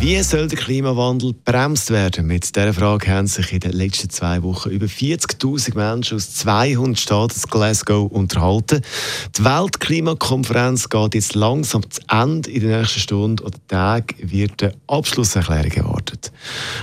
Wie soll der Klimawandel bremst werden? Mit dieser Frage haben sich in den letzten zwei Wochen über 40.000 Menschen aus 200 Staaten Glasgow unterhalten. Die Weltklimakonferenz geht jetzt langsam zu Ende. In den nächsten Stunden oder Tagen wird eine Abschlusserklärung erwartet.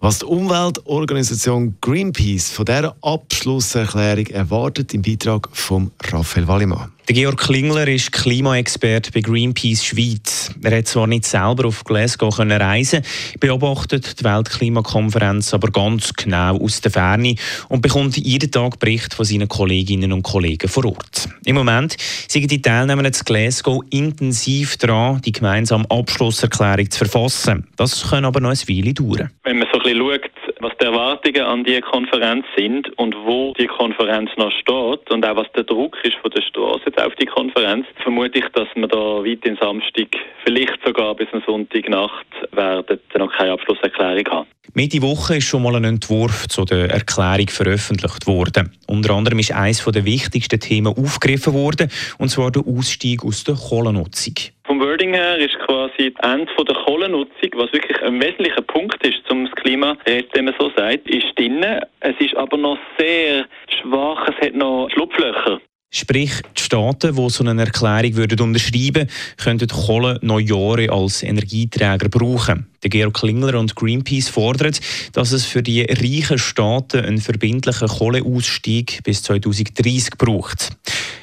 Was die Umweltorganisation Greenpeace von dieser Abschlusserklärung erwartet, im Beitrag von Raphael Wallimann. Der Georg Klingler ist Klimaexperte bei Greenpeace Schweiz. Er hat zwar nicht selber auf Glasgow können reisen, beobachtet die Weltklimakonferenz aber ganz genau aus der Ferne und bekommt jeden Tag Bericht von seinen Kolleginnen und Kollegen vor Ort. Im Moment sind die Teilnehmer zu Glasgow intensiv dran, die gemeinsame Abschlusserklärung zu verfassen. Das kann aber noch ein Weile dauern. Wenn man so ein bisschen schaut, was die Erwartungen an die Konferenz sind und wo die Konferenz noch steht und auch was der Druck ist von der Straße auf die Konferenz, vermute ich, dass wir da weit in Samstag, vielleicht sogar bis am Sonntagnacht, werden noch keine Abschlusserklärung haben. Mitte Woche ist schon mal ein Entwurf zu der Erklärung veröffentlicht worden. Unter anderem ist eines der wichtigsten Themen aufgegriffen worden, und zwar der Ausstieg aus der Kohlennutzung. Vom Wording her ist quasi das Ende der Kohlennutzung, was wirklich ein wesentlicher Punkt ist, um das Klima, wenn man so sagt, ist drin. Es ist aber noch sehr schwach, es hat noch Schlupflöcher. Sprich, die Staaten, die so eine Erklärung würden unterschreiben könnten Kohle noch Jahre als Energieträger brauchen. Der Georg Klingler und Greenpeace fordern, dass es für die reichen Staaten einen verbindlichen Kohleausstieg bis 2030 braucht.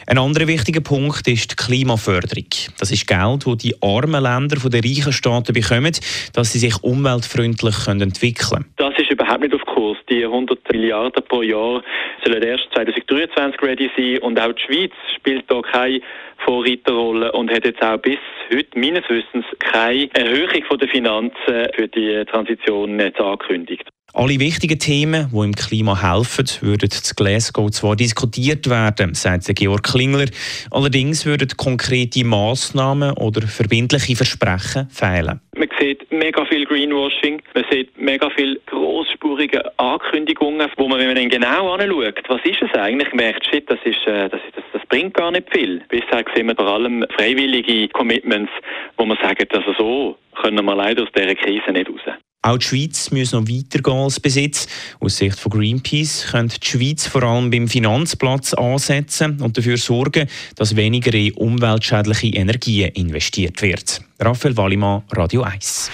Ein anderer wichtiger Punkt ist die Klimaförderung. Das ist Geld, das die armen Länder von den reichen Staaten bekommen, dass sie sich umweltfreundlich entwickeln können. Das ist überhaupt nicht auf Kurs. Die 100 Milliarden pro Jahr sollen erst 2023 ready sein und auch die Schweiz spielt da keine Vorreiterrolle und hat jetzt auch bis heute meines Wissens keine Erhöhung der Finanzen für die Transition angekündigt. Alle wichtigen Themen, die im Klima helfen, würden zu Glasgow zwar diskutiert werden, sagt Georg Klingler, allerdings würden konkrete Massnahmen oder verbindliche Versprechen fehlen. Man sieht mega viel Greenwashing, man sieht mega viel großspurige Ankündigungen, wo man, wenn man dann genau anschaut, was ist es eigentlich, merkt, shit, das, ist, äh, das, das, das bringt gar nicht viel. Bisher sehen wir vor allem freiwillige Commitments, wo man sagt, also so können wir leider aus dieser Krise nicht raus. Auch die Schweiz muss noch weitergehen als Besitz. Aus Sicht von Greenpeace könnte die Schweiz vor allem beim Finanzplatz ansetzen und dafür sorgen, dass weniger in umweltschädliche Energien investiert wird. Raphael Wallimann, Radio 1.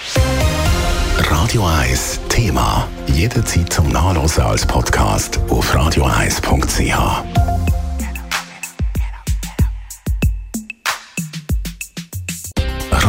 Radio 1 Thema. Jederzeit zum Nachlesen als Podcast auf radio1.ch.